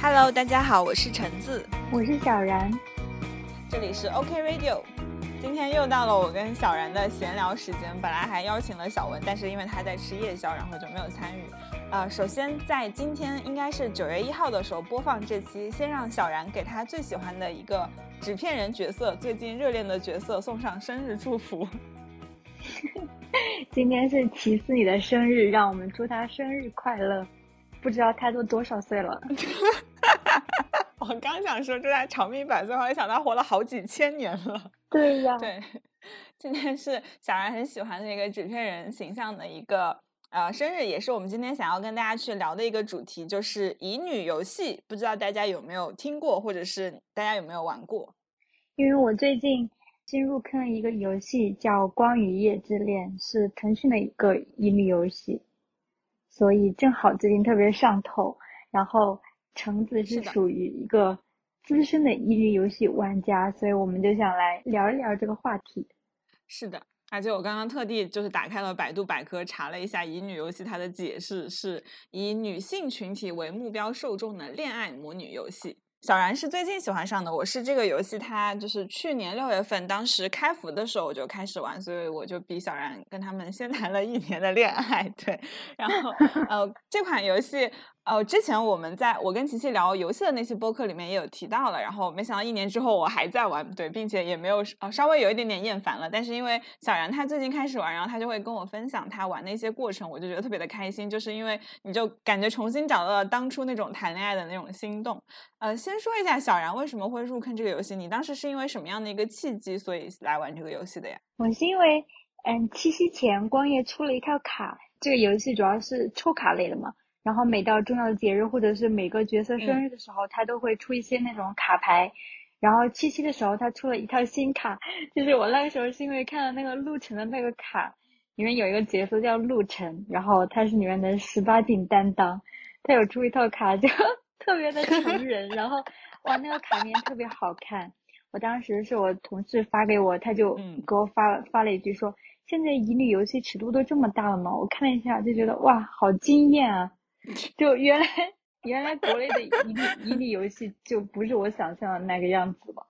Hello，大家好，我是橙子，我是小然，这里是 OK Radio。今天又到了我跟小然的闲聊时间，本来还邀请了小文，但是因为他在吃夜宵，然后就没有参与。呃，首先在今天应该是九月一号的时候播放这期，先让小然给他最喜欢的一个纸片人角色，最近热恋的角色送上生日祝福。今天是齐思你的生日，让我们祝他生日快乐。不知道他都多少岁了？我刚想说这他长命百岁，后来想他活了好几千年了。对呀，对，今天是小然很喜欢的一个纸片人形象的一个呃生日，也是我们今天想要跟大家去聊的一个主题，就是乙女游戏。不知道大家有没有听过，或者是大家有没有玩过？因为我最近新入坑了一个游戏，叫《光与夜之恋》，是腾讯的一个乙女游戏。所以正好最近特别上头，然后橙子是属于一个资深的乙女游戏玩家，所以我们就想来聊一聊这个话题。是的，而且我刚刚特地就是打开了百度百科，查了一下乙女游戏，它的解释是以女性群体为目标受众的恋爱魔女游戏。小然是最近喜欢上的，我是这个游戏，它就是去年六月份当时开服的时候我就开始玩，所以我就比小然跟他们先谈了一年的恋爱，对，然后呃这款游戏。呃，之前我们在我跟琪琪聊游戏的那期播客里面也有提到了，然后没想到一年之后我还在玩，对，并且也没有呃稍微有一点点厌烦了。但是因为小然他最近开始玩，然后他就会跟我分享他玩的一些过程，我就觉得特别的开心，就是因为你就感觉重新找到了当初那种谈恋爱的那种心动。呃，先说一下小然为什么会入坑这个游戏，你当时是因为什么样的一个契机所以来玩这个游戏的呀？我是因为嗯七夕前光夜出了一套卡，这个游戏主要是抽卡类的嘛。然后每到重要的节日或者是每个角色生日的时候，他都会出一些那种卡牌。然后七夕的时候，他出了一套新卡，就是我那个时候是因为看了那个陆晨的那个卡，里面有一个角色叫陆晨，然后他是里面的十八禁担当，他有出一套卡就特别的成人，然后哇那个卡面特别好看。我当时是我同事发给我，他就给我发发了一句说：“现在乙女游戏尺度都这么大了吗？”我看了一下就觉得哇好惊艳啊！就原来原来国内的乙女乙女游戏就不是我想象的那个样子了，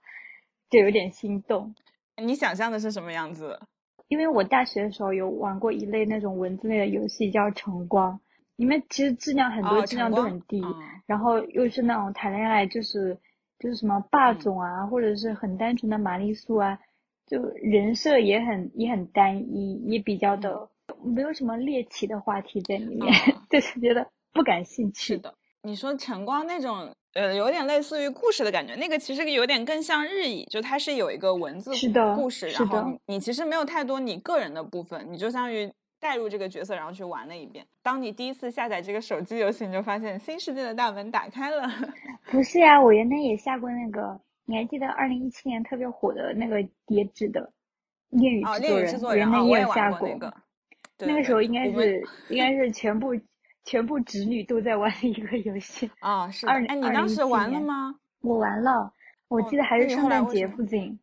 就有点心动。你想象的是什么样子？因为我大学的时候有玩过一类那种文字类的游戏，叫晨光，里面其实质量很多质量都很低，然后又是那种谈恋爱，就是就是什么霸总啊，或者是很单纯的玛丽苏啊，就人设也很也很单一，也比较的没有什么猎奇的话题在里面，就是觉得。不感兴趣。是的，你说晨光那种，呃，有点类似于故事的感觉，那个其实有点更像日语，就它是有一个文字故事，然后你其实没有太多你个人的部分，你就相当于带入这个角色，然后去玩了一遍。当你第一次下载这个手机游戏，你就发现新世界的大门打开了。不是呀，我原来也下过那个，你还记得二零一七年特别火的那个叠纸的恋与制作人，原来也有下过。那个时候应该是应该是全部。全部侄女都在玩的一个游戏啊，是二哎，你当时玩了吗？我玩了，我记得还是圣诞节附近，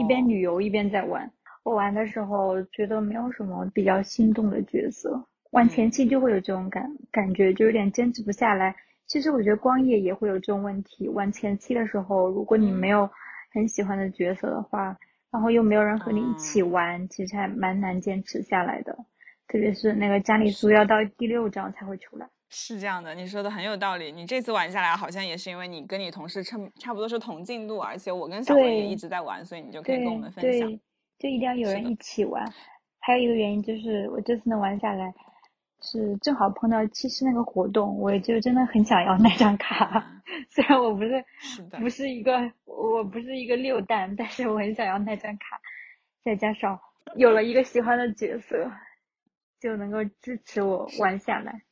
一边旅游一边在玩。我玩的时候觉得没有什么比较心动的角色，玩前期就会有这种感感觉，就有点坚持不下来。其实我觉得光夜也会有这种问题，玩前期的时候，如果你没有很喜欢的角色的话，然后又没有人和你一起玩，其实还蛮难坚持下来的。特别是那个加里苏要到第六章才会出来，是这样的，你说的很有道理。你这次玩下来，好像也是因为你跟你同事差差不多是同进度，而且我跟小文也一直在玩，所以你就可以跟我们分享。对，就一定要有人一起玩。还有一个原因就是，我这次能玩下来，是正好碰到七夕那个活动，我就真的很想要那张卡。虽然我不是不是一个我不是一个六蛋，但是我很想要那张卡。再加上有了一个喜欢的角色。就能够支持我玩下来。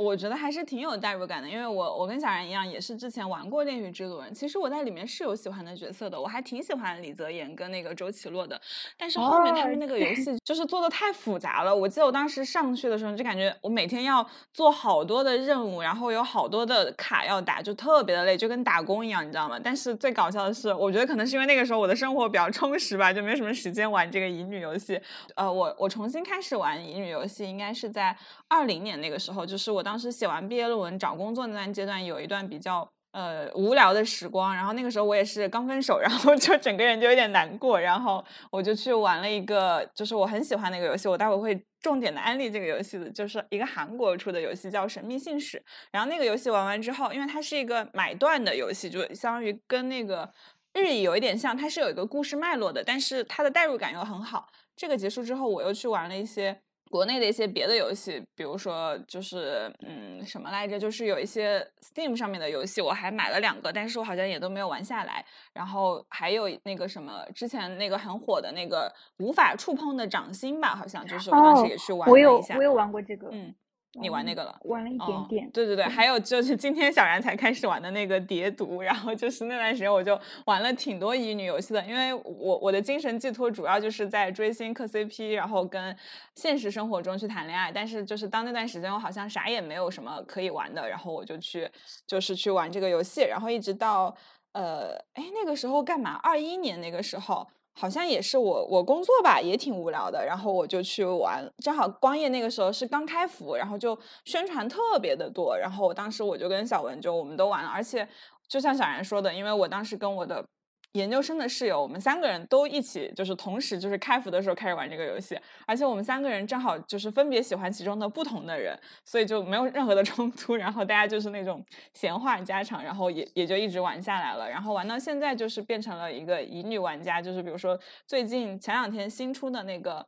我觉得还是挺有代入感的，因为我我跟小然一样，也是之前玩过《恋与制作人》，其实我在里面是有喜欢的角色的，我还挺喜欢李泽言跟那个周奇洛的，但是后面他们那个游戏就是做的太复杂了。我记得我当时上去的时候，就感觉我每天要做好多的任务，然后有好多的卡要打，就特别的累，就跟打工一样，你知道吗？但是最搞笑的是，我觉得可能是因为那个时候我的生活比较充实吧，就没什么时间玩这个乙女游戏。呃，我我重新开始玩乙女游戏，应该是在二零年那个时候，就是我当当时写完毕业论文找工作那段阶段，有一段比较呃无聊的时光。然后那个时候我也是刚分手，然后就整个人就有点难过。然后我就去玩了一个，就是我很喜欢那个游戏，我待会会重点的安利这个游戏的，就是一个韩国出的游戏叫《神秘信使》。然后那个游戏玩完之后，因为它是一个买断的游戏，就相当于跟那个日语有一点像，它是有一个故事脉络的，但是它的代入感又很好。这个结束之后，我又去玩了一些国内的一些别的游戏，比如说就是嗯什么来着，就是有一些 Steam 上面的游戏，我还买了两个，但是我好像也都没有玩下来。然后还有那个什么之前那个很火的那个无法触碰的掌心吧，好像就是我当时也去玩了一下。我有我有玩过这个，嗯。你玩那个了？玩了一点点。对对对，还有就是今天小然才开始玩的那个叠毒，然后就是那段时间我就玩了挺多乙女游戏的，因为我我的精神寄托主要就是在追星磕 CP，然后跟现实生活中去谈恋爱。但是就是当那段时间我好像啥也没有什么可以玩的，然后我就去就是去玩这个游戏，然后一直到呃哎那个时候干嘛？二一年那个时候。好像也是我我工作吧，也挺无聊的，然后我就去玩。正好光夜那个时候是刚开服，然后就宣传特别的多，然后当时我就跟小文就我们都玩了，而且就像小然说的，因为我当时跟我的。研究生的室友，我们三个人都一起，就是同时就是开服的时候开始玩这个游戏，而且我们三个人正好就是分别喜欢其中的不同的人，所以就没有任何的 冲突，然后大家就是那种闲话家常，然后也也就一直玩下来了，然后玩到现在就是变成了一个乙女玩家，就是比如说最近前两天新出的那个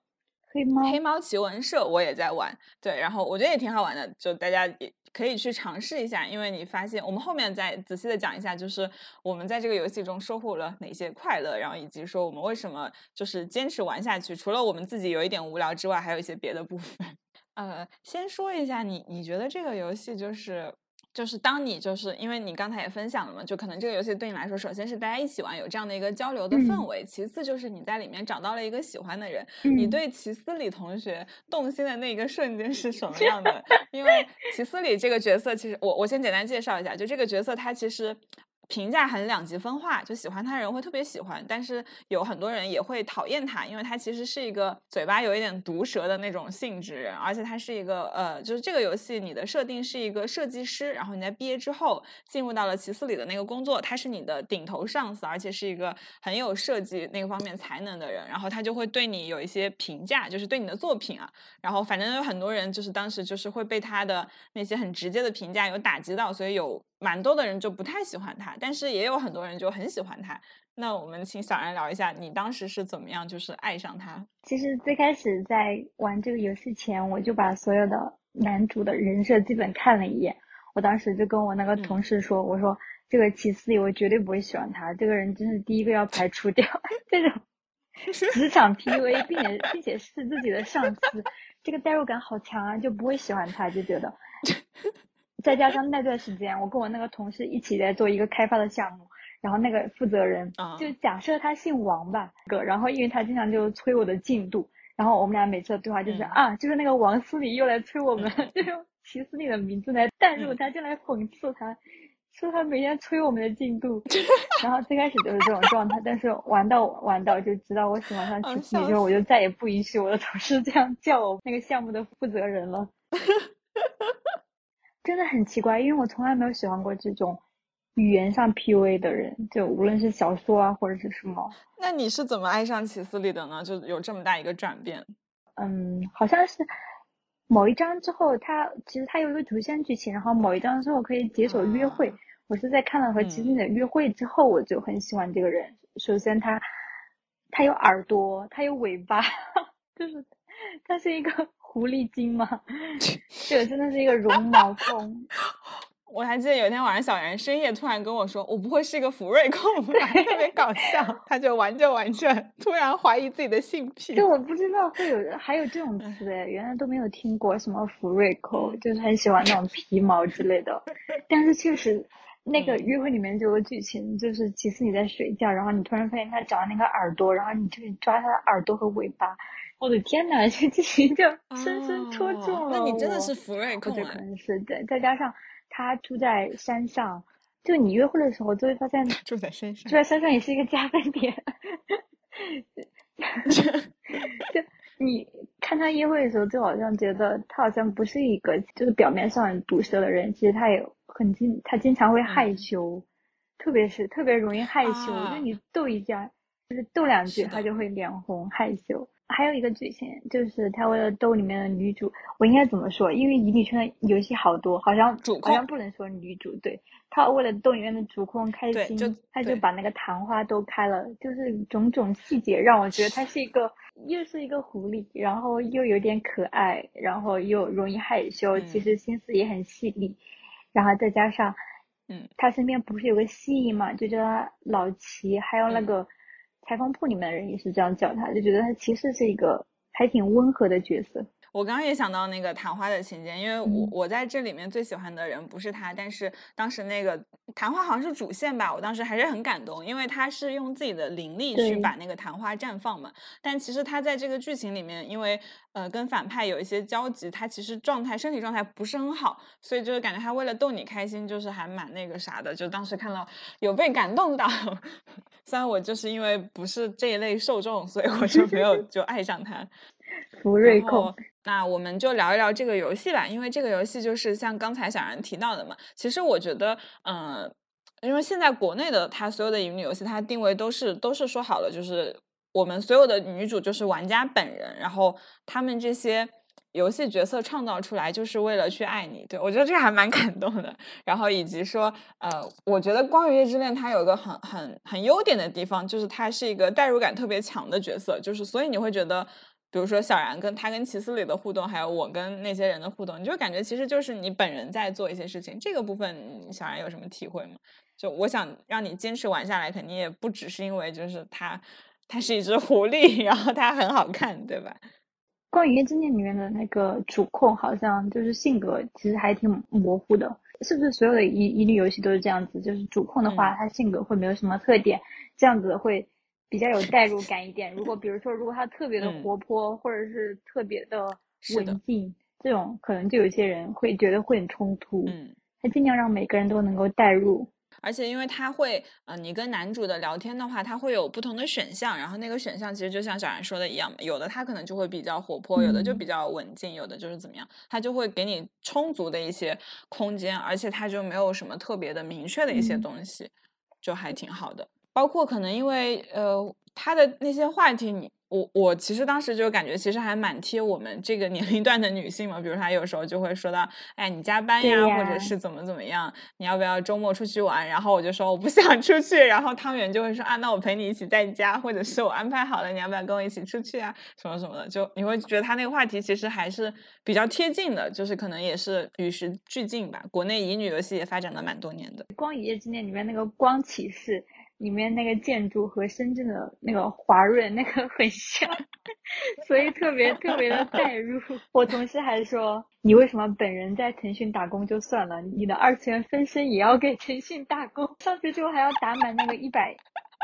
黑猫黑猫奇闻社，我也在玩，对，然后我觉得也挺好玩的，就大家也。可以去尝试一下，因为你发现我们后面再仔细的讲一下，就是我们在这个游戏中收获了哪些快乐，然后以及说我们为什么就是坚持玩下去。除了我们自己有一点无聊之外，还有一些别的部分。呃，先说一下你，你觉得这个游戏就是。就是当你就是因为你刚才也分享了嘛，就可能这个游戏对你来说，首先是大家一起玩有这样的一个交流的氛围，其次就是你在里面找到了一个喜欢的人。你对齐思礼同学动心的那一个瞬间是什么样的？因为齐思礼这个角色，其实我我先简单介绍一下，就这个角色他其实。评价很两极分化，就喜欢他的人会特别喜欢，但是有很多人也会讨厌他，因为他其实是一个嘴巴有一点毒舌的那种性质人，而且他是一个呃，就是这个游戏你的设定是一个设计师，然后你在毕业之后进入到了奇思里的那个工作，他是你的顶头上司，而且是一个很有设计那个方面才能的人，然后他就会对你有一些评价，就是对你的作品啊，然后反正有很多人就是当时就是会被他的那些很直接的评价有打击到，所以有。蛮多的人就不太喜欢他，但是也有很多人就很喜欢他。那我们请小然聊一下，你当时是怎么样就是爱上他？其实最开始在玩这个游戏前，我就把所有的男主的人设基本看了一眼。我当时就跟我那个同事说：“我说这个齐思我绝对不会喜欢他，这个人真是第一个要排除掉。这种职场 PUA，并且并且是自己的上司，这个代入感好强啊，就不会喜欢他，就觉得。”再加上那段时间，我跟我那个同事一起在做一个开发的项目，然后那个负责人就假设他姓王吧，哥，然后因为他经常就催我的进度，然后我们俩每次的对话就是啊，就是那个王思礼又来催我们，就用齐思礼的名字来代入他，就来讽刺他，说他每天催我们的进度，然后最开始就是这种状态，但是玩到玩到就知道我喜欢上齐思礼之后，我就再也不允许我的同事这样叫我那个项目的负责人了。真的很奇怪，因为我从来没有喜欢过这种语言上 PUA 的人，就无论是小说啊或者是什么。那你是怎么爱上齐思礼的呢？就有这么大一个转变？嗯，好像是某一章之后，他其实他有一个主线剧情，然后某一章之后可以解锁约会。我是在看了和齐思礼的约会之后，我就很喜欢这个人。首先他他有耳朵，他有尾巴，就是他是一个。狐狸精吗？这个真的是一个绒毛控。我还记得有一天晚上，小然深夜突然跟我说：“我不会是一个福瑞控吧？”特别搞笑，他就玩着玩着，突然怀疑自己的性癖。就我不知道会有还有这种词哎，原来都没有听过什么福瑞控，就是很喜欢那种皮毛之类的。但是确实，那个约会里面就有剧情，就是其实你在睡觉，然后你突然发现他长了那个耳朵，然后你就抓他的耳朵和尾巴。我的天呐，这剧情就深深戳中了那你真的是福瑞控啊！可能是对，再加上。他住在山上，就你约会的时候就会发现住在山上，住在山上也是一个加分点。就你看他约会的时候，就好像觉得他好像不是一个就是表面上很毒舌的人，其实他也很经他经常会害羞，特别是特别容易害羞，就你逗一下，就是逗两句，他就会脸红害羞。还有一个剧情，就是他为了逗里面的女主，我应该怎么说？因为乙女圈的游戏好多，好像好像不能说女主。对他为了逗里面的主控开心，他就把那个昙花都开了，就是种种细节让我觉得他是一个又是一个狐狸，然后又有点可爱，然后又容易害羞，其实心思也很细腻，然后再加上，嗯，他身边不是有个蜥蜴嘛，就叫他老齐，还有那个。裁缝铺里面的人也是这样叫他，就觉得他其实是一个还挺温和的角色。我刚刚也想到那个昙花的情节，因为我我在这里面最喜欢的人不是他，但是当时那个昙花好像是主线吧，我当时还是很感动，因为他是用自己的灵力去把那个昙花绽放嘛。但其实他在这个剧情里面，因为呃跟反派有一些交集，他其实状态身体状态不是很好，所以就是感觉他为了逗你开心，就是还蛮那个啥的。就当时看到有被感动到，虽然我就是因为不是这一类受众，所以我就没有 就爱上他。福瑞控。那我们就聊一聊这个游戏吧，因为这个游戏就是像刚才小然提到的嘛。其实我觉得，嗯，因为现在国内的它所有的乙女游戏，它定位都是都是说好了，就是我们所有的女主就是玩家本人，然后他们这些游戏角色创造出来就是为了去爱你。对我觉得这个还蛮 感动的。然后以及说，呃，我觉得《光与夜之恋》它有一个很很很优点的地方，就是它是一个代入感特别强的角色，就是所以你会觉得。比如说小然跟他跟齐斯里的互动，还有我跟那些人的互动，你就感觉其实就是你本人在做一些事情。这个部分小然有什么体会吗？就我想让你坚持玩下来，肯定也不只是因为就是他，他是一只狐狸，然后他很好看，对吧？关于《夜之恋》里面的那个主控，好像就是性格其实还挺模糊的，是不是所有的乙乙女游戏都是这样子？就是主控的话，他性格会没有什么特点，这样子会。比较有代入感一点。如果比如说，如果他特别的活泼，或者是特别的文静，这种可能就有些人会觉得会很冲突。嗯，他尽量让每个人都能够代入。而且因为他会，呃，你跟男主的聊天的话，他会有不同的选项，然后那个选项其实就像小然说的一样，有的他可能就会比较活泼，有的就比较稳静，有的就是怎么样，他就会给你充足的一些空间，而且他就没有什么特别的明确的一些东西，就还挺好的。包括可能因为呃他的那些话题，你我我其实当时就感觉其实还蛮贴我们这个 年龄段的女性嘛。比如他有时候就会说到，哎，你加班呀，或者是怎么怎么样，你要不要周末出去玩？然后我就说我不想出去。然后汤圆就会说啊，那我陪你一起在家，或者是我安排好了，你要不要跟我一起出去啊？什么什么的，就你会觉得他那个话题其实还是比较贴近的，就是可能也是与时俱进吧。国内乙女游戏也发展了蛮多年的，《光与夜之恋》里面那个光骑士。里面那个建筑和深圳的那个华润那个 很像，所以特别特别的代入。我同事还说，你为什么本人在腾讯打工就算了，你的二次元分身也要给腾讯打工？上去之后还要打满那个一百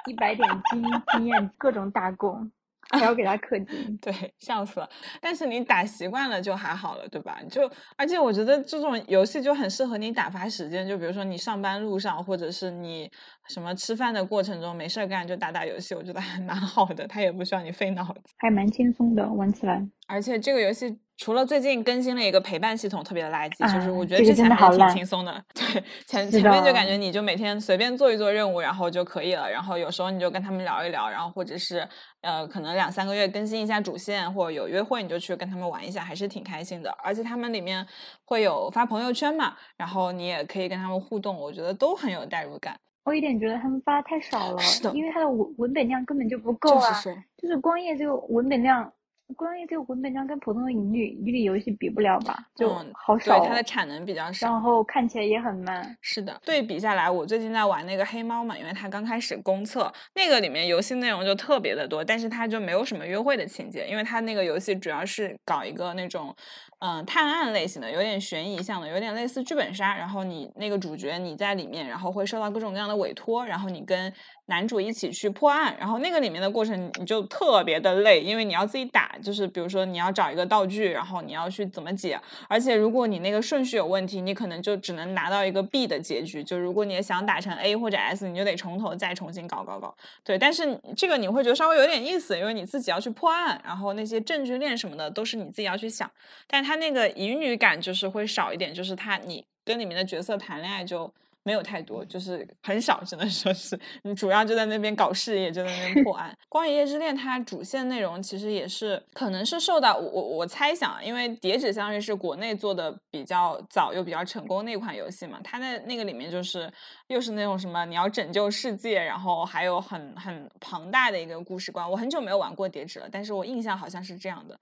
一百点经经验，各种打工。还要给 他氪金，对，笑死了。但是你打习惯了就还好了，对吧？就而且我觉得这种游戏就很适合你打发时间，就比如说你上班路上，或者是你什么吃饭的过程中没事干就打打游戏，我觉得还蛮好的。它也不需要你费脑子，还蛮轻松的玩起来。而且这个游戏。除了最近更新了一个陪伴系统，特别的垃圾，就是我觉得之前还挺轻松的。对，前前面就感觉你就每天随便做一做任务，然后就可以了。然后有时候你就跟他们聊一聊，然后或者是呃，可能两三个月更新一下主线，或者有约会你就去跟他们玩一下，还是挺开心的。而且他们里面会有发朋友圈嘛，然后你也可以跟他们互动，我觉得都很有代入感。我有点觉得他们发太少了，因为它的文文本量根本就不够啊。就是光夜这个文本量。光夜这个文本章跟普通的乙女乙女游戏比不了吧？就嗯好少，对它的产能比较少。然后看起来也很慢。是的，对比下来，我最近在玩那个黑猫嘛，因为它刚开始公测，那个里面游戏内容就特别的多，但是它就没有什么约会的情节，因为它那个游戏主要是搞一个那种，嗯、探案类型的，有点悬疑向的，有点类似剧本杀。然后你那个主角你在里面，然后会受到各种各样的委托，然后你跟男主一起去破案，然后那个里面的过程你就特别的累，因为你要自己打，就是比如说你要找一个道具，然后你要去怎么解，而且如果你那个顺序有问题，你可能就只能拿到一个 B 的结局。就如果你也想打成 A 或者 S，你就得从头再重新搞搞搞。对，但是这个你会觉得稍微有点意思，因为你自己要去破案，然后那些证据链什么的都是你自己要去想。但它那个乙女感就是会少一点，就是他你跟里面的角色谈恋爱就。没有太多，就是很少，只能说是你主要就在那边搞事业，就在那边破案。《光与夜之恋》它主线内容其实也是，可能是受到我我我猜想，因为《叠纸相遇》是国内做的比较早又比较成功的一款游戏嘛，它在那个里面就是又是那种什么你要拯救世界，然后还有很很庞大的一个故事观。我很久没有玩过叠纸了，但是我印象好像是这样的。《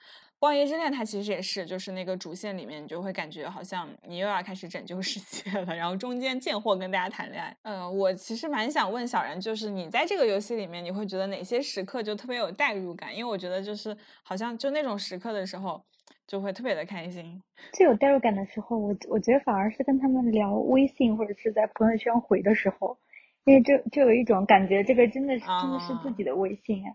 光夜之恋》它其实也是，就是那个主线里面，你就会感觉好像你又要开始拯救世界了，然后中间贱货跟大家谈恋爱。嗯、我其实蛮想问小然，就是你在这个游戏里面，你会觉得哪些时刻就特别有代入感？因为我觉得就是好像就那种时刻的时候，就会特别的开心。最有代入感的时候，我我觉得反而是跟他们聊微信或者是在朋友圈回的时候，因为就就有一种感觉，这个真的是真的是自啊己的微信哎。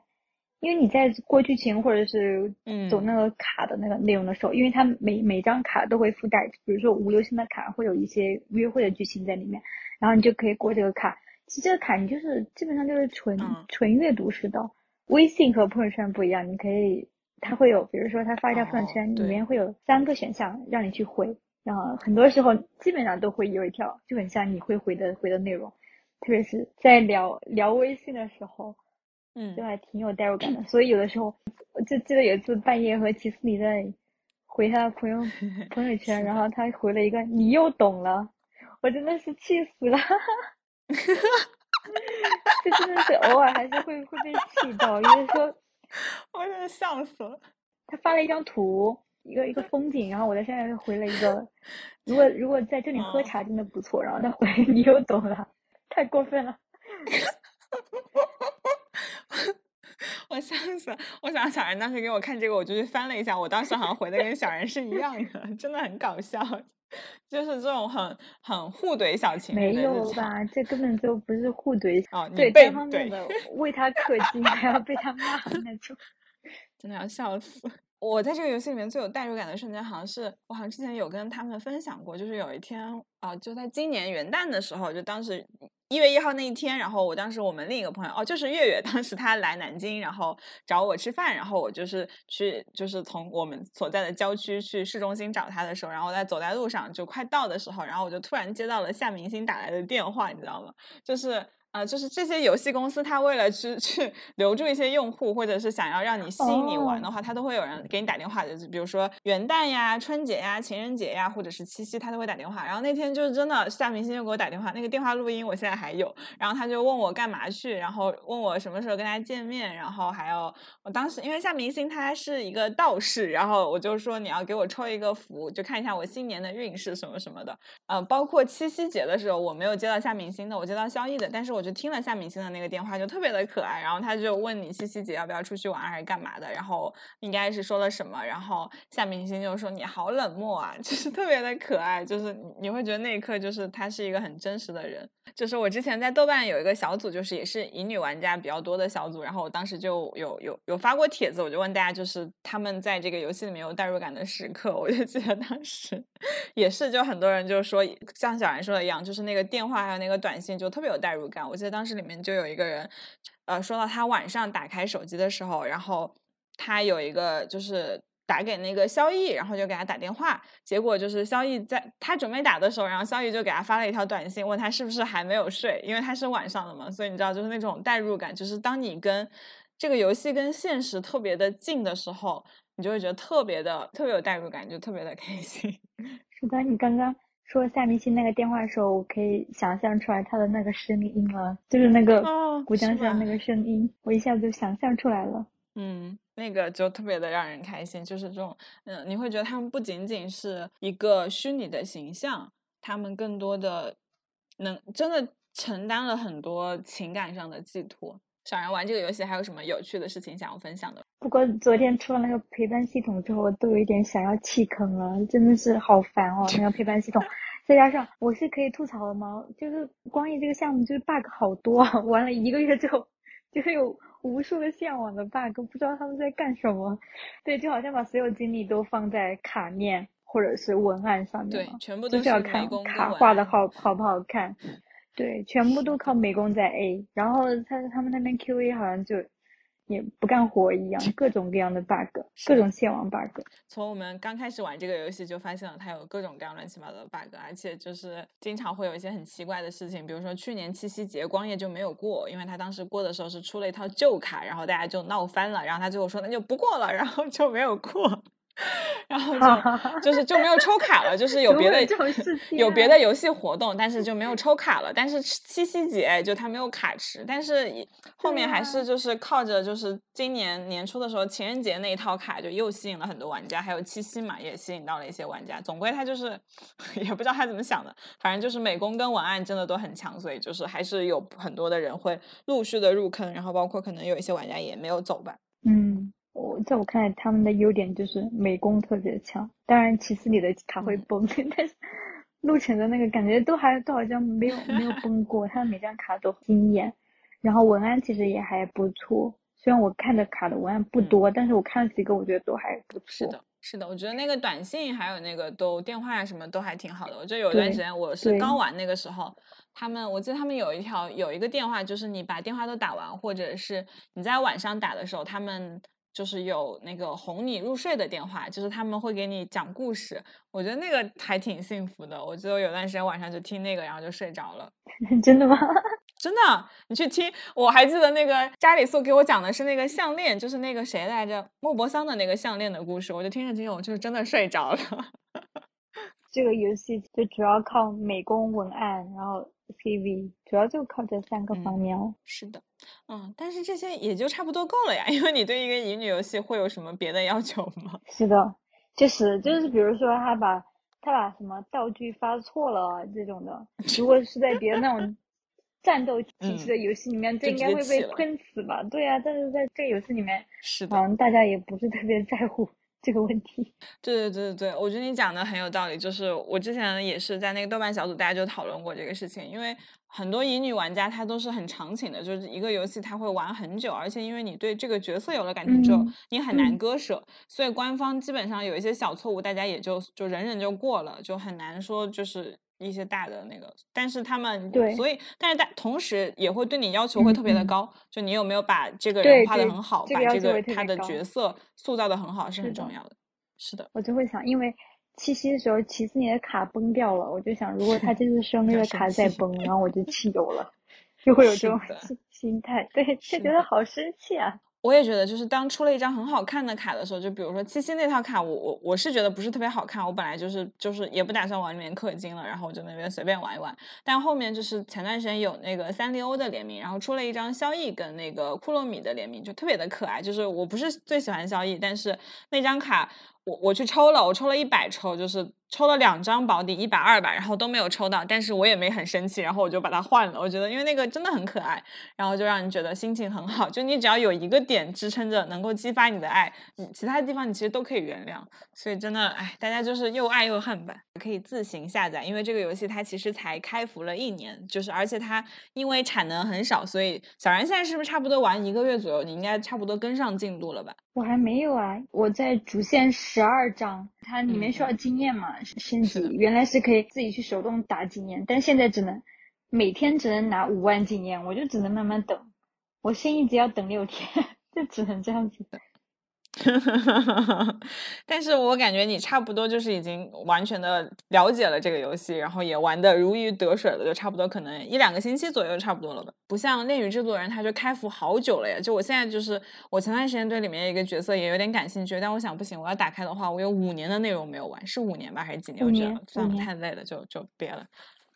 因为你在过剧情或者是嗯走那个卡的那个内容的时候，因为它每每张卡都会附带，比如说五流星的卡会有一些约会的剧情在里面，然后你就可以过这个卡。其实这个卡你就是基本上就是纯、嗯纯阅读式的，微信和朋友圈不一样，你可以它会有，比如说它发一条朋友哦圈，里面会有三个选项让你去回，然后很多时候基本上都会有一条就很像你会回的回的内容，特别是在聊聊微信的时候。嗯就还挺有代入感的。所以有的时候，我就记得有一次半夜和齐斯里在回他的朋友 朋友圈，然后他回了一个“你又懂了”，我真的是气死了。这真的是偶尔还是会会被气到，有的时候我真的笑死了。他发了一张图，一个一个风景，然后我在下面回了一个，如果如果在这里喝哦茶真的不错，然后他回你又懂了，太过分了。我笑死了！我想小然当时给我看这个，我就去翻了一下，我当时好像回的跟小然是一样的，真的很搞笑。就是这种很很互怼小情侣没。有吧？这根本就不是互怼，哦，你对被单方面怼的为他氪金，还要被他骂那种。真的要笑死。我在这个游戏里面最有代入感的瞬间，好像是我好像之前有跟他们分享过，就是有一天啊、就在今年元旦的时候，就当时一月一号那一天，然后我当时我们另一个朋友哦，就是月月，当时他来南京，然后找我吃饭，然后我就是去就是从我们所在的郊区去市中心找他的时候，然后在走在路上就快到的时候，然后我就突然接到了夏明星打来的电话，你知道吗？就是。呃，就是这些游戏公司，它为了去 去留住一些用户，或者是想要让你吸引你玩的话，它都会有人给你打电话，就是比如说元旦呀、春节呀、情人节呀，或者是七夕，他都会打电话。然后那天就是真的夏明星就给我打电话，那个电话录音我现在还有。然后他就问我干嘛去，然后问我什么时候跟他见面，然后还有我当时因为夏明星他是一个道士，然后我就说你要给我抽一个符，就看一下我新年的运势什么什么的。呃，包括七夕节的时候，我没有接到夏明星的，我接到萧逸的，但是我我就听了夏明星的那个电话，就特别的可爱。然后他就问你七夕节要不要出去玩还是干嘛的，然后应该是说了什么，然后夏明星就说你好冷漠啊，就是特别的可爱，就是你你会觉得那一刻就是他是一个很真实的人。就是我之前在豆瓣有一个小组，就是也是乙女玩家比较多的小组，然后我当时就有有有发过帖子，我就问大家，就是他们在这个游戏里面有代入感的时刻，我就记得当时也是，就很多人就说像小然说的一样，就是那个电话还有那个短信就特别有代入感。我记得当时里面就有一个人，呃，说到他晚上打开手机的时候，然后他有一个就是。打给那个萧逸，然后就给他打电话，结果就是萧逸在他准备打的时候，然后萧逸就给他发了一条短信，问他是不是还没有睡，因为他是晚上的嘛，所以你知道，就是那种代入感，就是当你跟这个游戏跟现实特别的近的时候，你就会觉得特别的特别有代入感，就特别的开心。是的，你刚刚说夏明星那个电话的时候，我可以想象出来他的那个声音了，就是那个哦古江山那个声音，我一下子就想象出来了。嗯，那个就特别的让人开心，就是这种，嗯，你会觉得他们不仅仅是一个虚拟的形象，他们更多的能真的承担了很多情感上的寄托。小然玩这个游戏还有什么有趣的事情想要分享的？不过昨天出了那个陪伴系统之后，我都有一点想要弃坑了，真的是好烦哦，那个陪伴系统。再加上我是可以吐槽的吗？就是光遇这个项目就是 bug 好多，玩了一个月之后，就是有无数个线网的 bug，不知道他们在干什么。对，就好像把所有精力都放在卡面或者是文案上面对，全部都是要看卡画的好好不好看。对，全部都靠美工在 A，然后他他们那边 QA 好像就也不干活一样，各种各样的 bug，各种线网 bug。从我们刚开始玩这个游戏就发现了它有各种各样乱七八糟的 bug，而且就是经常会有一些很奇怪的事情，比如说去年七夕节光夜就没有过，因为他当时过的时候是出了一套旧卡，然后大家就闹翻了，然后他最后说那就不过了，然后就没有过。然后就 就是就没有抽卡了，就是有别的有别的游戏活动，但是就没有 抽卡了。但是七夕节就它没有卡池，但是后面还是就是靠着就是今年年初的时候情人节那一套卡就又吸引了很多玩家，还有七夕嘛也吸引到了一些玩家。总归他就是 也不知道他怎么想的，反正就是美工跟文案真的都很强，所以就是还是有很多的人会陆续的入坑，然后包括可能有一些玩家也没有走吧。在我看来，他们的优点就是美工特别强，当然其次你的卡会崩，但是陆程的那个感觉都还都好像没有没有崩过，他的每张卡都惊艳，然后文案其实也还不错，虽然我看的卡的文案不多，但是我看了几个，我觉得都还不错。是的，是的，我觉得那个短信还有那个都电话什么都还挺好的。我记得有一段时间我是刚玩那个时候，他们我记得他们有一条有一个电话，就是你把电话都打完，或者是你在晚上打的时候，他们。就是有那个哄你入睡的电话，就是他们会给你讲故事，我觉得那个还挺幸福的。我记得有段时间晚上就听那个，然后就睡着了。真的吗？真的，你去听。我还记得那个家里素给我讲的是那个项链，就是那个谁来着，莫泊桑的那个项链的故事，我就听着听着，我就真的睡着了。这个游戏就主要靠美工、文案，然后 CV，主要就靠这三个方面哦。是的。嗯，但是这些也就差不多够了呀，因为你对一个乙女游戏会有什么别的要求吗？是的，就是就是比如说他把他把什么道具发错了这种的，如果是在别的那种战斗体系的游戏里面，这应该会被喷死吧？对啊，但是在这个游戏里面，是的，好像大家也不是特别 在乎。这个问题，对对对对对，我觉得你讲的很有道理。就是我之前也是在那个豆瓣小组，大家就讨论过这个事情。因为很多乙女玩家她都是很长情的，就是一个游戏他会玩很久，而且因为你对这个角色有了感情之后，你很难割舍，所以官方基本上有一些小错误，大家也就就忍忍就过了，就很难说就是。一些大的那个，但是他们对，所以但是大同时也会对你要求会特别的高，就你有没有把这个人画的很好，把这个他的角色塑造的很好是很重要的。是的，我就会想，因为七夕的时候，七夕你的卡崩掉了，我就想，如果他这次 生日的卡再崩，然后我就 气油了，就会有这种心态，对，就觉得好生气啊。我也觉得，就是当出了一张很好看的卡的时候，就比如说七夕那套卡，我我我是觉得不是特别好看。我本来就是就是也不打算往里面氪金了，然后我就那边随便玩一玩。但后面就是前段时间有那个三丽鸥的联名，然后出了一张萧逸跟那个库洛米的联名，就特别的可爱。就是我不是最喜欢萧逸，但是那张卡我我去抽了，我抽了一百抽，就是。抽了两张保底一百二吧，然后都没有抽到，但是我也没很生气，然后我就把它换了。我觉得因为那个真的很可爱，然后就让人觉得心情很好。就你只要有一个点支撑着，能够激发你的爱，其他地方你其实都可以原谅。所以真的，哎，大家就是又爱又恨吧。可以自行下载，因为这个游戏它其实才开服了一年，就是而且它因为产能很少，所以小然现在是不是差不多玩一个月左右？你应该差不多跟上进度了吧？我还没有啊，我在主线十二章，它里面需要经验嘛，升级。原来是可以自己去手动打经验，但现在只能每天只能拿五万经验，我就只能慢慢等。我先一直要等六天，就只能这样子。但是我感觉你差不多就是已经完全的了解了这个游戏，然后也玩的如鱼得水了，就差不多可能一两个星期左右差不多了吧。不像恋与制作人，他就开服好久了呀。就我现在就是我前段时间对里面一个角色也有点感兴趣，但我想不行，我要打开的话，我有五年的内容没有玩，是五年吧还是几年？我觉得，算了，太累了，就就别了。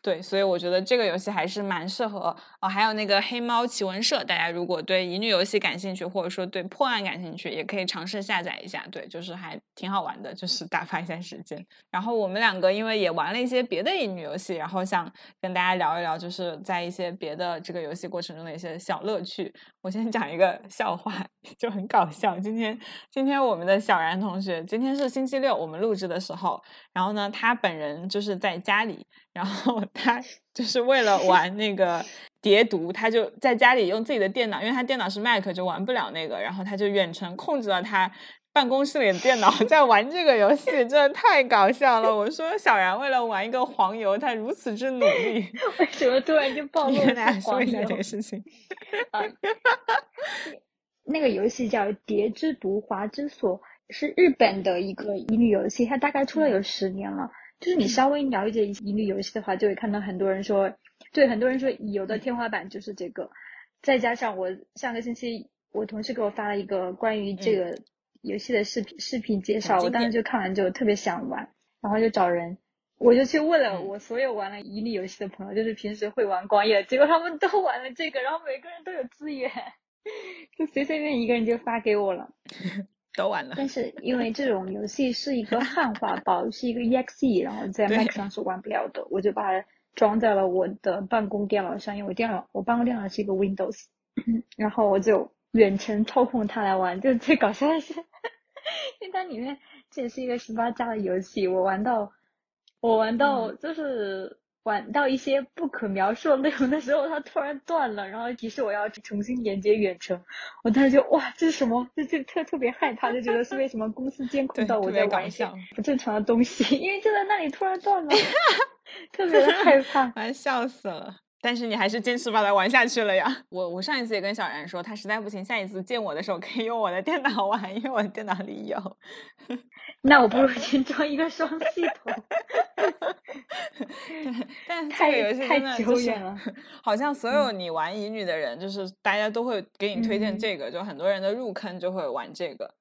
对，所以我觉得这个游戏还是蛮适合哦。还有那个黑猫奇闻社，大家如果对乙女游戏感兴趣，或者说对破案感兴趣，也可以尝试下载一下。对，就是还挺好玩的，就是打发一下时间。然后我们两个因为也玩了一些别的乙女游戏，然后想跟大家聊一聊，就是在一些别的这个游戏过程中的一些小乐趣。我先讲一个笑话，就很搞笑。今天今天我们的小然同学，今天是星期六，我们录制的时候，然后呢，他本人就是在家里。然后他就是为了玩那个叠读，他就在家里用自己的电脑，因为他电脑是 Mac，就玩不了那个。然后他就远程控制了他办公室里的电脑，在玩这个游戏，真的太搞笑了。我说小然为了玩一个黄油，他如此之努力，为什么突然就暴露了说一下这个事情？啊，那个游戏叫《蝶之毒华之锁》，是日本的一个乙女游戏，它大概出了有十年了。就是你稍微了解乙女游戏的话，就会看到很多人说，对很多人说乙游的天花板就是这个。再加上我上个星期我同事给我发了一个关于这个游戏的视频视频介绍，我当时就看完就特别想玩，然后就找人，我就去问了我所有玩了乙女游戏的朋友，就是平时会玩光夜，结果他们都玩了这个，然后每个人都有资源，就随随便一个人就发给我了。都玩了，但是因为这种游戏是一个汉化包，是一个 EXE，然后在 Mac 上是玩不了的，我就把它装在了我的办公电脑上，因为我电脑我办公电脑是一个 Windows，然后我就远程操控它来玩。就最搞笑的是，因为它里面这也是一个十八加的游戏，我玩到我玩到就是。玩到一些不可描述的内容的时候，它突然断了，然后提示我要重新连接远程。我当时就哇，这是什么？就就特特别害怕，就觉得是为什么公司监控到我在玩一些不正常的东西？因为就在那里突然断了，特别的害怕，玩笑死了。但是你还是坚持把它玩下去了呀。我我上一次也跟小然说，他实在不行，下一次见我的时候可以用我的电脑玩，因为我的电脑里有。那我不如先装一个双系统。但 这个游戏真的就是，好像所有你玩乙女的人，就是大家都会给你推荐这个，就很多人的入坑就会玩这个。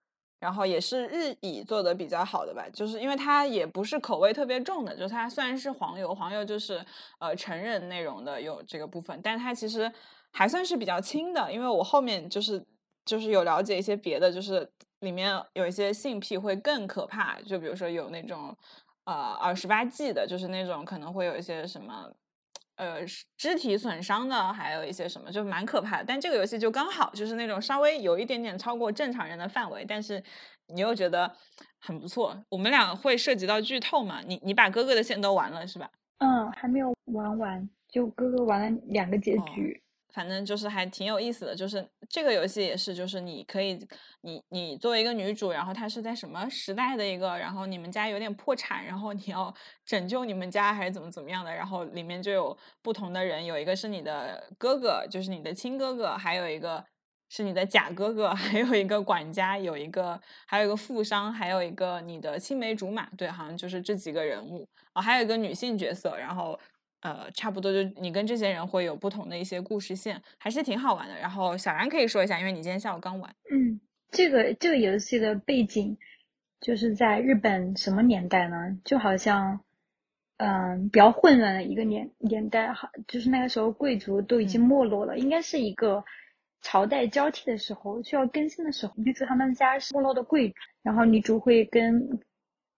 然后也是日乙做的比较好的吧，就是因为它也不是口味特别重的，就是它虽然是黄油，黄油就是呃成人内容的有这个部分，但它其实还算是比较轻的，因为我后面就是就是有了解一些别的，就是里面有一些性癖会更可怕，就比如说有那种呃二十八 G 的，就是那种可能会有一些什么。呃，肢体损伤的，还有一些什么，就蛮可怕的。但这个游戏就刚好，就是那种稍微有一点点超过正常人的范围，但是你又觉得很不错。我们俩会涉及到剧透嘛？你你把哥哥的线都完了是吧？嗯，还没有玩完，就哥哥玩了两个结局。反正就是还挺有意思的，就是这个游戏也是，就是你可以，你你作为一个女主，然后她是在什么时代的一个，然后你们家有点破产，然后你要拯救你们家还是怎么怎么样的，然后里面就有不同的人，有一个是你的哥哥，就是你的亲哥哥，还有一个是你的假哥哥，还有一个管家，有一个还有一个富商，还有一个你的青梅竹马，对，好像就是这几个人物啊，还有一个女性角色，然后。呃，差不多就你跟这些人会有不同的一些故事线，还是挺好玩的。然后小然可以说一下，因为你今天下午刚玩。嗯，这个这个游戏的背景就是在日本什么年代呢？就好像嗯比较混乱的一个年年代，好，就是那个时候贵族都已经没落了，应该是一个朝代交替的时候，需要更新的时候。女主他们家是没落的贵族，然后女主会跟。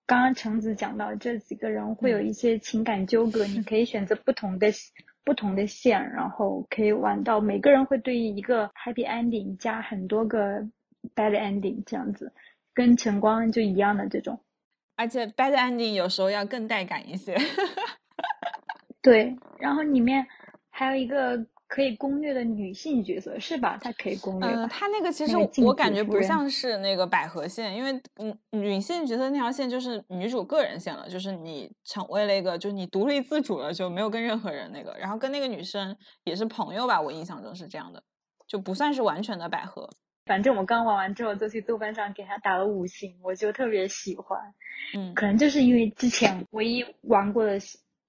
刚刚橙子讲到这几个人会有一些情感纠葛，你可以选择不同的不同的线，然后可以玩到每个人会对应一个 happy ending 加很多个 bad ending 这样子，跟晨光就一样的这种，而且 bad ending 有时候要更带感一些。对，然后里面还有一个。可以攻略的女性角色是吧？她可以攻略。嗯，她那个其实我感觉不像是那个百合线，因为嗯，女性角色那条线就是女主个人线了，就是你成为了一个，就是你独立自主了，就没有跟任何人那个，然后跟那个女生也是朋友吧，我印象中是这样的，就不算是完全的百合。反正我刚玩完之后，就去豆瓣上给她打了五星，我就特别喜欢。嗯，可能就是因为之前唯一玩过的。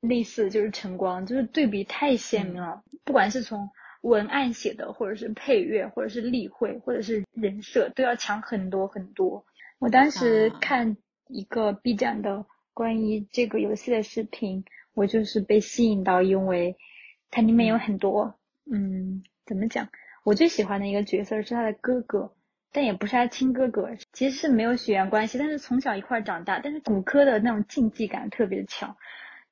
类似就是晨光，就是对比太鲜明了。不管是从文案写的，或者是配乐，或者是例会，或者是人设，都要强很多很多。我当时看一个 B 站的关于这个游戏的视频，我就是被吸引到，因为它里面有很多，嗯，怎么讲？我最喜欢的一个角色是他的哥哥，但也不是他亲哥哥，其实是没有血缘关系，但是从小一块长大，但是骨科的那种竞技感特别强。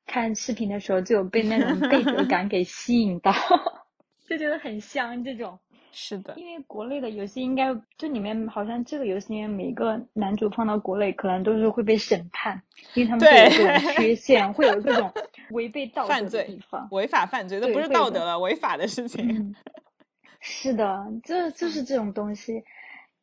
看视频的时候就有被那种背 德感给吸引到，就觉得很香这种。是的，因为国内的游戏应该这里面好像这个游戏里面每个男主放到国内可能都是会被审判，因为他们会有这种缺陷，会有各种 违背道德的地方，违法犯罪都不是道德了，违法的事情。是的，这就是这种东西，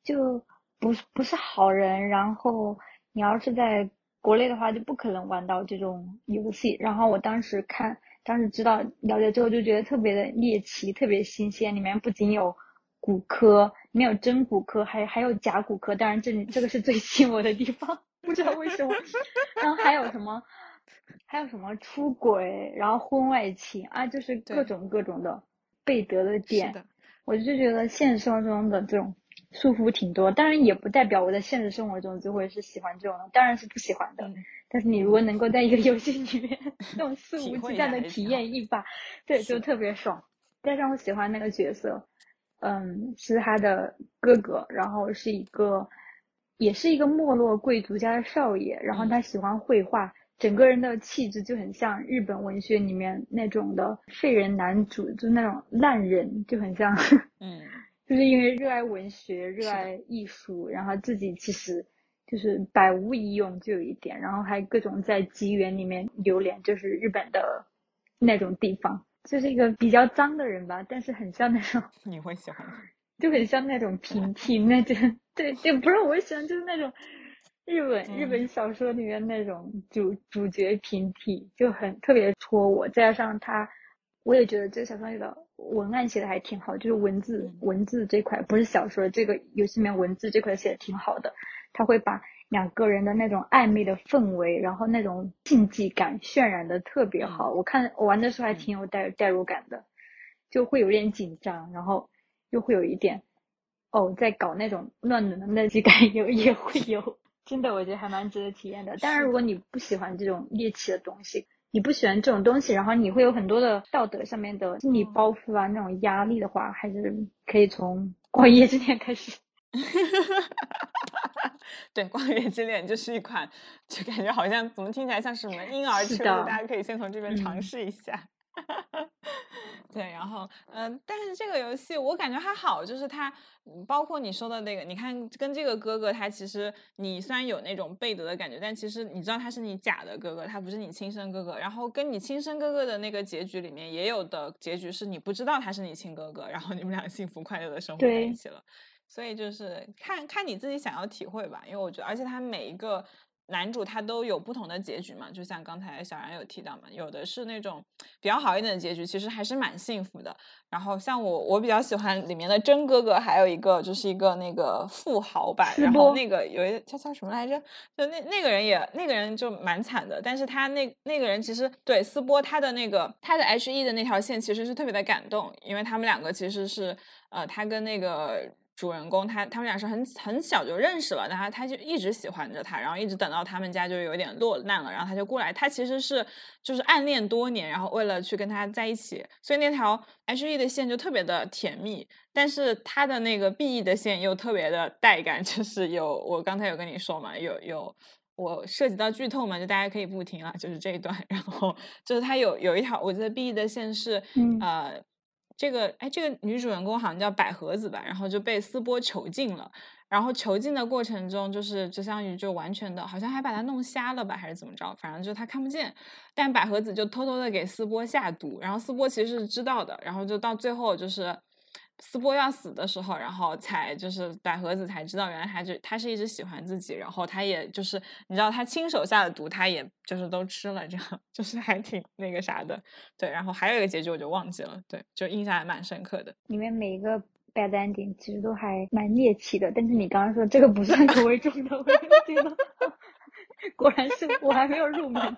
就不不是好人。然后你要是在国内的话，就不可能玩到这种游戏。然后我当时看。当时知道了解之后就觉得特别的猎奇，特别新鲜。里面不仅有骨科，没有真骨科，还还有假骨科。当然，这里这个是最吸引我的地方，不知道为什么。然后还有什么，还有什么出轨，然后婚外情啊，就是各种各种的背德的点。我就觉得现实生活中的这种束缚挺多，当然也不代表我在现实生活中就会是喜欢这种的，当然是不喜欢的。但是你如果能够在一个游戏里面那种肆 无忌惮的体验一把，对，就特别爽。加上我喜欢那个角色，嗯，是他的哥哥，然后是一个，也是一个没落贵族家的少爷，然后他喜欢绘画，整个人的气质就很像日本文学里面那种的废人男主，就那种烂人，就很像，嗯，就是因为热爱文学、热爱艺术，然后自己其实。就是百无一用，就有一点，然后还各种在机缘里面流连，就是日本的那种地方，就是一个比较脏的人吧，但是很像那种 你会喜欢，就很像那种平 替那种，对，也不是我喜欢，就是那种日本日本小说里面那种主主角平替，就很特别戳我，再加上他，我也觉得这个小说里的文案写的还挺好，就是文字文字这块不是小说，这个游戏里面文字这块写的挺好的。他会把两个人的那种暧昧的氛围，然后那种竞技感渲染的特别好。我看我玩的时候还挺有代代入感的，就会有点紧张，然后又会有一点哦，在搞那种乱伦的那种感有也会有。真的，我觉得还蛮值得体验的。当然，如果你不喜欢这种猎奇的东西，你不喜欢这种东西，然后你会有很多的道德上面的心理包袱啊，那种压力的话，还是可以从《光夜之恋》开始。对，《光月之恋》就是一款，就感觉好像怎么听起来像什么婴儿车，大家可以先从这边尝试一下。对，然后嗯，但是这个游戏我感觉还好，就是它包括你说的那个，你看跟这个哥哥，他其实你虽然有那种背德的感觉，但其实你知道他是你假的哥哥，他不是你亲生哥哥。然后跟你亲生哥哥的那个结局里面也有的结局是你不知道他是你亲哥哥，然后你们俩幸福快乐的生活在一起了。所以就是看看你自己想要体会吧，因为我觉得，而且他每一个男主他都有不同的结局嘛，就像刚才小然有提到嘛，有的是那种比较好一点的结局，其实还是蛮幸福的。然后像我，我比较喜欢里面的真哥哥，还有一个就是一个那个富豪版，然后那个有一叫叫什么来着？就那那个人也那个人就蛮惨的，但是他那那个人其实对斯波他的那个他的 H E 的那条线其实是特别的感动，因为他们两个其实是呃他跟那个。主人公他他们俩是很很小就认识了，然后他就一直喜欢着他，然后一直等到他们家就有点落难了，然后他就过来。他其实是就是暗恋多年，然后为了去跟他在一起，所以那条 H E 的线就特别的甜蜜。但是他的那个 B E 的线又特别的带感，就是有我刚才有跟你说嘛，有有我涉及到剧透嘛，就大家可以不听了，就是这一段。然后就是他有有一条，我觉得 B E 的线是呃。这个哎，这个女主人公好像叫百合子吧，然后就被斯波囚禁了。然后囚禁的过程中，就是就相当于就完全的，好像还把她弄瞎了吧，还是怎么着？反正就她看不见。但百合子就偷偷的给斯波下毒，然后斯波其实是知道的。然后就到最后就是。斯波要死的时候，然后才就是百合子才知道，原来他就他是一直喜欢自己，然后他也就是你知道他亲手下的毒，他也就是都吃了，这样 就是还挺那个啥的，对。然后还有一个结局我就忘记了，对，就印象还蛮深刻的。里面每一个 bad ending 其实都还蛮猎奇的，但是你刚刚说这个不算 口味重的，我觉得 果然是我还没有入门。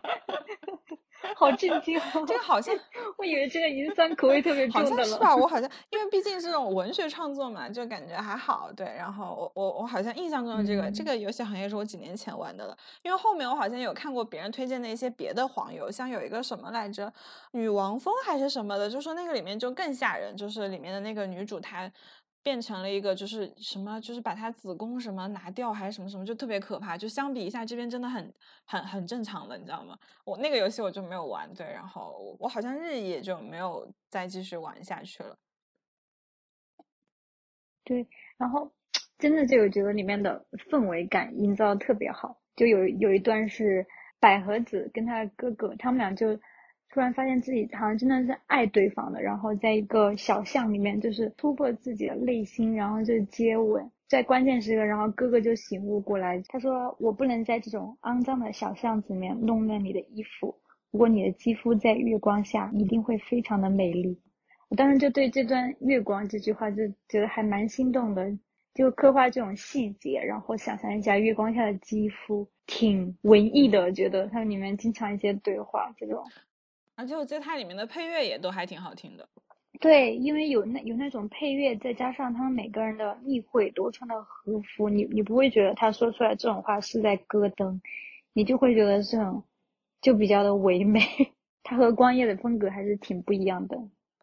好震惊！这个好像，我以为这个已经算口味特别重的了。好像是吧？我好像因为毕竟是这种文学创作嘛，就感觉还好。对，然后我我我好像印象中的这个这个游戏好像也是我几年前玩的了，因为后面我好像有看过别人推荐的一些别的黄油，像有一个什么来着，女王蜂还是什么的，就说那个里面就更吓人，就是里面的那个女主她。变成了一个就是什么，就是把她子宫什么拿掉还是什么什么，就特别可怕。就相比一下，这边真的很很很正常的，你知道吗？我那个游戏我就没有玩，对，然后我好像日也就没有再继续玩下去了。对，然后真的就我觉得里面的氛围感营造特别好，就有有一段是百合子跟他哥哥，他们俩就。突然发现自己好像真的是爱对方的，然后在一个小巷里面，就是突破自己的内心，然后就接吻，在关键时刻，然后哥哥就醒悟过来，他说：“我不能在这种肮脏的小巷子里面弄乱你的衣服，不过你的肌肤在月光下一定会非常的美丽。”我当时就对这段月光这句话就觉得还蛮心动的，就刻画这种细节，然后想象一下月光下的肌肤，挺文艺的，觉得它里面经常一些对话这种。而且我记得它里面的配乐也都还挺好听的。对，因为有那有那种配乐，再加上他们每个人的密会都穿的和服，你你不会觉得他说出来这种话是在咯噔，你就会觉得这种就比较的唯美。他和光夜的风格还是挺不一样的。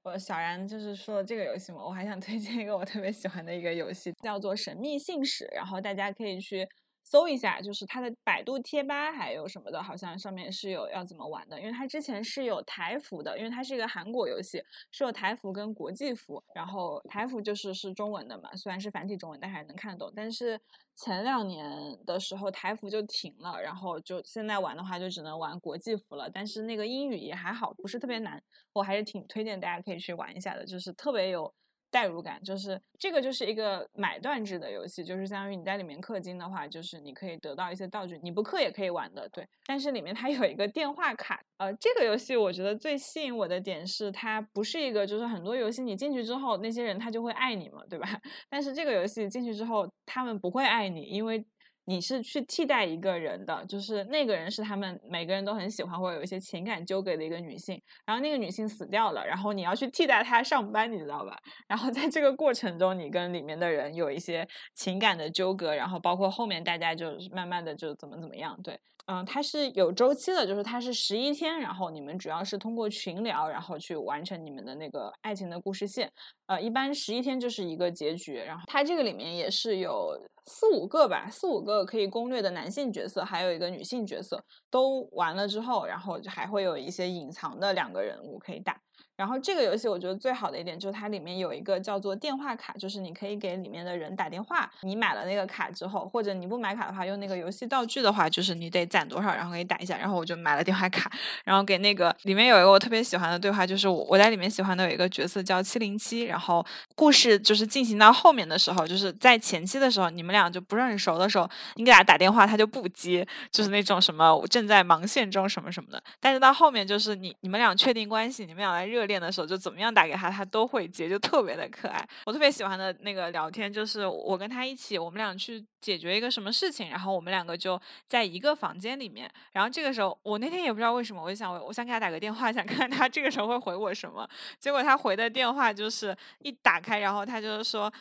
我小然就是说这个游戏嘛，我还想推荐一个我特别喜欢的一个游戏，叫做《神秘信使》，然后大家可以去。搜一下，就是它的百度贴吧还有什么的，好像上面是有要怎么玩的。因为它之前是有台服的，因为它是一个韩国游戏，是有台服跟国际服。然后台服就是是中文的嘛，虽然是繁体中文，但还能看懂。但是前两年的时候台服就停了，然后就现在玩的话就只能玩国际服了。但是那个英语也还好，不是特别难，我还是挺推荐大家可以去玩一下的，就是特别有。代入感就是这个，就是一个买断制的游戏，就是相当于你在里面氪金的话，就是你可以得到一些道具，你不氪也可以玩的，对。但是里面它有一个电话卡，呃，这个游戏我觉得最吸引我的点是它不是一个，就是很多游戏你进去之后那些人他就会爱你嘛，对吧？但是这个游戏进去之后他们不会爱你，因为。你是去替代一个人的，就是那个人是他们每个人都很喜欢或者有一些情感纠葛的一个女性，然后那个女性死掉了，然后你要去替代她上班，你知道吧？然后在这个过程中，你跟里面的人有一些情感的纠葛，然后包括后面大家就慢慢的就怎么怎么样，对。嗯，它是有周期的，就是它是十一天，然后你们主要是通过群聊，然后去完成你们的那个爱情的故事线。呃，一般十一天就是一个结局。然后它这个里面也是有四五个吧，四五个可以攻略的男性角色，还有一个女性角色，都完了之后，然后还会有一些隐藏的两个人物可以打。然后这个游戏我觉得最好的一点就是它里面有一个叫做电话卡，就是你可以给里面的人打电话。你买了那个卡之后，或者你不买卡的话，用那个游戏道具的话，就是你得攒多少，然后给打一下。然后我就买了电话卡，然后给那个里面有一个我特别喜欢的对话，就是我我在里面喜欢的有一个角色叫七零七。然后故事就是进行到后面的时候，就是在前期的时候，你们俩就不是很熟的时候，你给他打电话他就不接，就是那种什么正在忙线中什么什么的。但是到后面就是你你们俩确定关系，你们俩在热恋。的时候就怎么样打给他，他都会接，就特别的可爱。我特别喜欢的那个聊天，就是我跟他一起，我们俩去解决一个什么事情，然后我们两个就在一个房间里面。然后这个时候，我那天也不知道为什么，我就想，我想给他打个电话，想看看他这个时候会回我什么。结果他回的电话就是一打开，然后他就是说。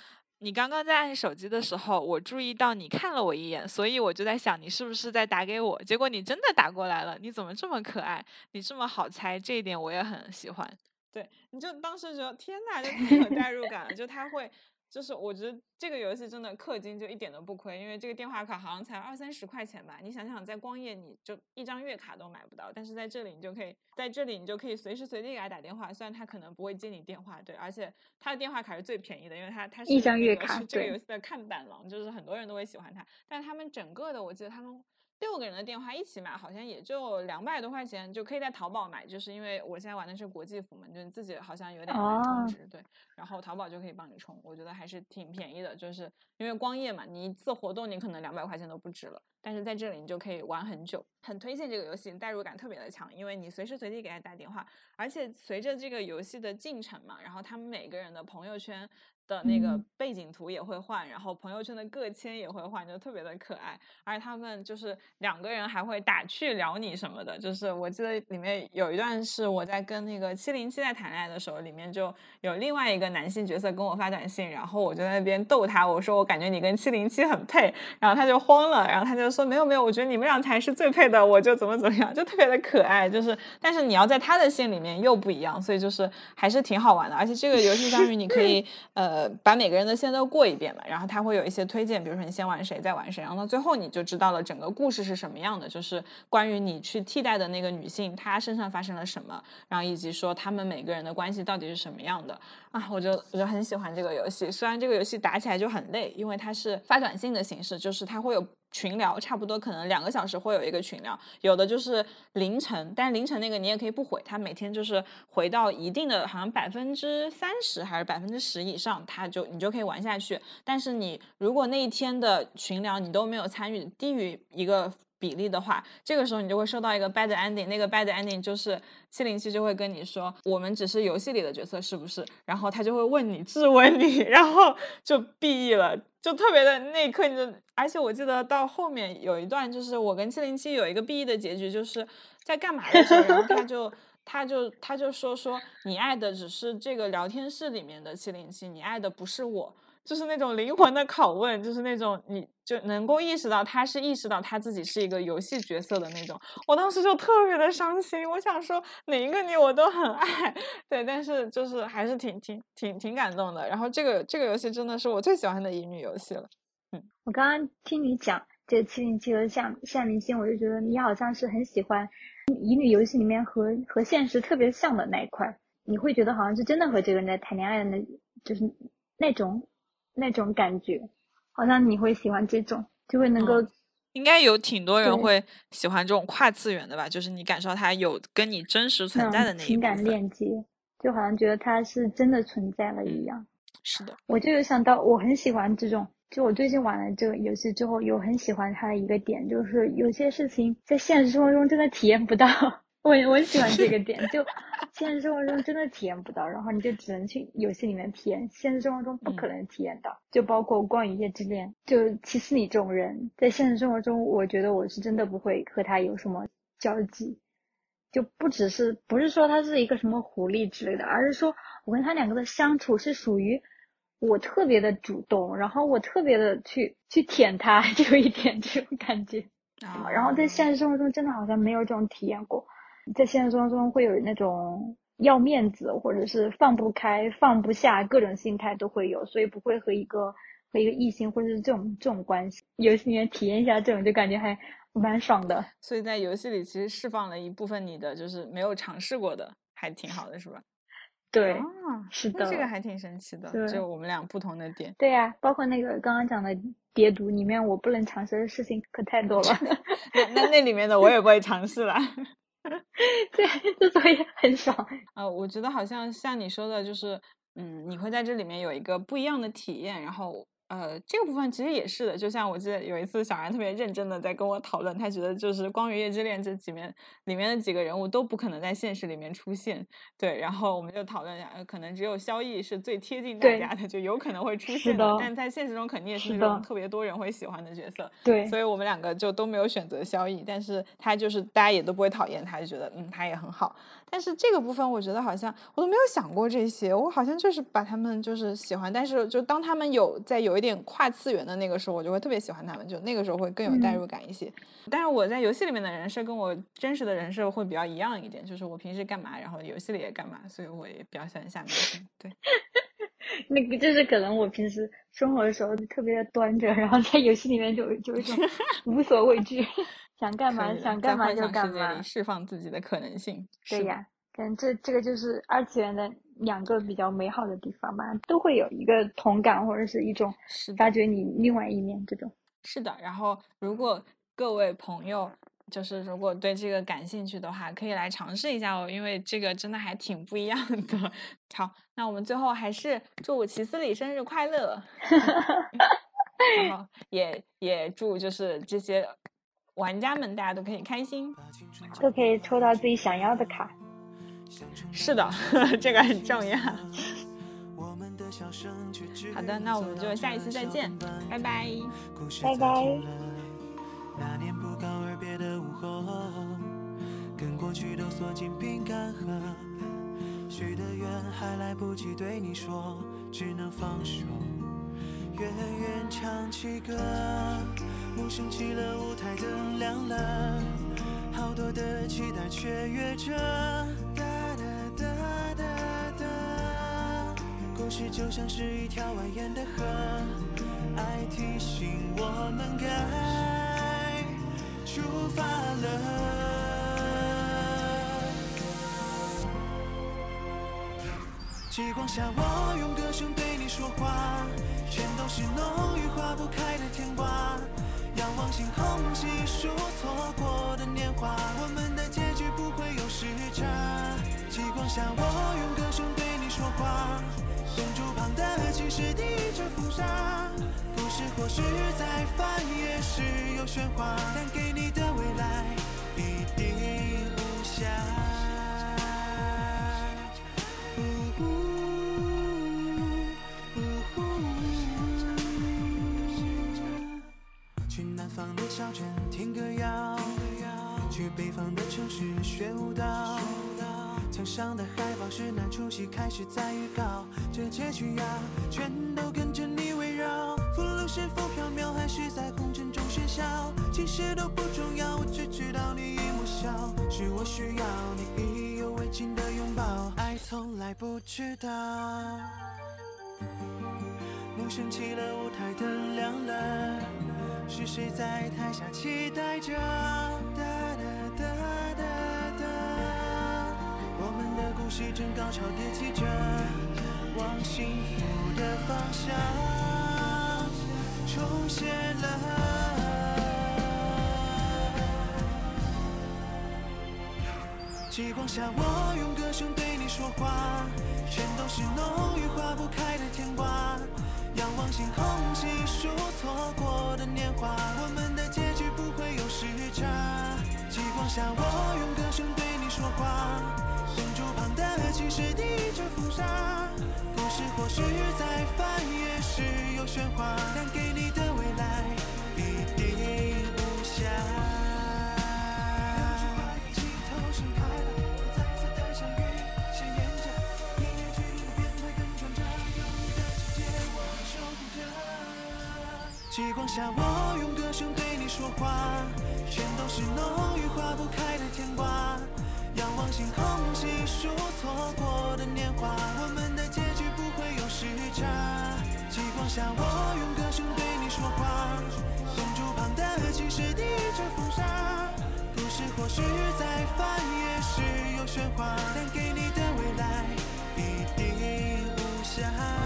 你刚刚在按手机的时候，我注意到你看了我一眼，所以我就在想你是不是在打给我。结果你真的打过来了，你怎么这么可爱？你这么好猜，这一点我也很喜欢。对，你就当时觉得天呐，就太有代入感了。就他会，就是我觉得这个游戏真的氪金就一点都不亏，因为这个电话卡好像才二三十块钱吧。你想想，在光夜你就一张月卡都买不到，但是在这里你就可以在这里你就可以随时随地给他打电话，虽然他可能不会接你电话，对，而且他的电话卡是最便宜的，因为他他是一张月卡，这个游戏的看板狼，就是很多人都会喜欢他。但是他们整个的，我记得他们。六个人的电话一起买，好像也就两百多块钱，就可以在淘宝买。就是因为我现在玩的是国际服嘛，就自己好像有点难充值，对。然后淘宝就可以帮你充，我觉得还是挺便宜的。就是因为光夜嘛，你一次活动你可能两百块钱都不止了。但是在这里你就可以玩很久，很推荐这个游戏，代入感特别的强，因为你随时随地给他打电话，而且随着这个游戏的进程嘛，然后他们每个人的朋友圈。的那个背景图也会换，然后朋友圈的个签也会换，就特别的可爱。而他们就是两个人还会打趣聊你什么的。就是我记得里面有一段是我在跟那个七零七在谈恋爱的时候，里面就有另外一个男性角色跟我发短信，然后我就在那边逗他，我说我感觉你跟七零七很配，然后他就慌了，然后他就说没有没有，我觉得你们俩才是最配的，我就怎么怎么样，就特别的可爱。就是但是你要在他的心里面又不一样，所以就是还是挺好玩的。而且这个游戏相当于你可以 呃。把每个人的线都过一遍嘛，然后他会有一些推荐，比如说你先玩谁，再玩谁，然后到最后你就知道了整个故事是什么样的，就是关于你去替代的那个女性，她身上发生了什么，然后以及说他们每个人的关系到底是什么样的啊，我就我就很喜欢这个游戏，虽然这个游戏打起来就很累，因为它是发短信的形式，就是它会有。群聊差不多可能两个小时会有一个群聊，有的就是凌晨，但凌晨那个你也可以不回，他每天就是回到一定的，好像百分之三十还是百分之十以上，他就你就可以玩下去。但是你如果那一天的群聊你都没有参与，低于一个比例的话，这个时候你就会收到一个 bad ending，那个 bad ending 就是七零七就会跟你说，我们只是游戏里的角色是不是？然后他就会问你质问你，然后就 B E 了。就特别的那一刻，你就，而且我记得到后面有一段，就是我跟七零七有一个 BE 的结局，就是在干嘛的时候，然后他就，他就，他就说说你爱的只是这个聊天室里面的七零七，你爱的不是我。就是那种灵魂的拷问，就是那种你就能够意识到他是意识到他自己是一个游戏角色的那种。我当时就特别的伤心，我想说哪一个你我都很爱，对，但是就是还是挺挺挺挺感动的。然后这个这个游戏真的是我最喜欢的乙女游戏了。嗯，我刚刚听你讲这七零七和夏夏明星，我就觉得你好像是很喜欢乙女游戏里面和和现实特别像的那一块，你会觉得好像是真的和这个人在谈恋爱的那，就是那种。那种感觉，好像你会喜欢这种，就会能够，应该有挺多人会喜欢这种跨次元的吧？就是你感受它有跟你真实存在的那一情感链接，就好像觉得它是真的存在了一样。是的，我就有想到，我很喜欢这种，就我最近玩了这个游戏之后，有很喜欢它的一个点，就是有些事情在现实生活中真的体验不到。我我喜欢这个点，就 现实生活中真的体验不到，然后你就只能去游戏里面体验，现实生活中不可能体验到。就包括《光与夜之恋》，就其实你这种人在现实生活中，我觉得我是真的不会和他有什么交集，就不只是不是说他是一个什么狐狸之类的，而是说我跟他两个的相处是属于我特别的主动，然后我特别的去去舔他，就有一点这种感觉。啊然后在现实生活中真的好像没有这种体验过。在现实生活中会有那种要面子，或者是放不开、放不下，各种心态都会有，所以不会和一个和一个异性或者是这种这种关系，游戏里面体验一下这种，就感觉还蛮爽的。所以在游戏里其实释放了一部分你的就是没有尝试过的，还挺好的，是吧？对，是的，这个还挺神奇的，就我们俩不同的点。对呀，包括那个刚刚讲的叠读里面，我不能尝试的事情可太多了。那那那里面的我也不会尝试了。对，这作业很爽。呃，我觉得好像像你说的，就是，嗯，你会在这里面有一个不一样的体验，然后。呃，这个部分其实也是的，就像我记得有一次小然特别认真的在跟我讨论，他觉得就是《光与夜之恋》这几面里面的几个人物都不可能在现实里面出现，对，然后我们就讨论一下，可能只有萧逸是最贴近大家的，就有可能会出现的，但在现实中肯定也是那种特别多人会喜欢的角色，对，所以我们两个就都没有选择萧逸，但是他就是大家也都不会讨厌他，就觉得嗯他也很好。但是这个部分，我觉得好像我都没有想过这些，我好像就是把他们就是喜欢，但是就当他们有在有一点跨次元的那个时候，我就会特别喜欢他们，就那个时候会更有代入感一些。但是我在游戏里面的人设跟我真实的人设会比较一样一点，就是我平时干嘛，然后游戏里也干嘛，所以我也比较喜欢下明星。对，那个就是可能我平时生活的时候特别的端着，然后在游戏里面就就一种无所畏惧。想干嘛想干嘛就干嘛，释放自己的可能性。对呀，嗯，这这个就是二次元的两个比较美好的地方嘛，都会有一个同感或者是一种发掘你另外一面这种。是的，然后如果各位朋友就是如果对这个感兴趣的话，可以来尝试一下哦，因为这个真的还挺不一样的。好，那我们最后还是祝齐思礼生日快乐，然后也也祝就是这些。玩家们大家都可以开心，都可以抽到自己想要的卡。是的，这个很重要。好的，那我们就下一次再见，拜拜，拜拜。那年不告而别的午后，跟过去都锁进冰干盒，许的愿还来不及对你说，只能放手。远远唱起歌，幕升起了，舞台灯亮了，好多的期待雀跃着。哒哒哒哒哒，故事就像是一条蜿蜒的河，爱提醒我们该出发了。极光下，我用歌声对你说话，全都是浓郁化不开的牵挂。仰望星空，细数错过的年华，我们的结局不会有时差。极光下，我用歌声对你说话，灯柱旁的骑士低着风沙，故事或许再翻页时有喧哗，但给你的未来上的海报是那出戏开始在预告，这结局呀，全都跟着你围绕。福禄是否缥缈，还是在红尘中喧嚣？其实都不重要，我只知道你一抹笑，是我需要你意犹未尽的拥抱。爱从来不知道。幕升起了，舞台灯亮了，是谁在台下期待着？哒哒们的故事正高潮迭起着，往幸福的方向重写了。极光下，我用歌声对你说话，全都是浓郁化不开的牵挂。仰望星空，细数错过的年华，我们的结局不会有时差。极光下，我用歌声对你说话，灯柱旁的骑士低着风沙，故事或许再翻也是有喧哗，但给你的未来必定无瑕。一起投身开了，彩色的相遇，鲜艳着，音乐剧变态更转折，有你的世界我守护着。极光下，我用歌声对你说话，全都是浓郁化不开的牵挂。仰望星空，细数错过的年华，我们的结局不会有时差。极光下，我用歌声对你说话。松竹旁的青石地，着风沙。故事或许再翻页时有喧哗，但给你的未来一定无瑕。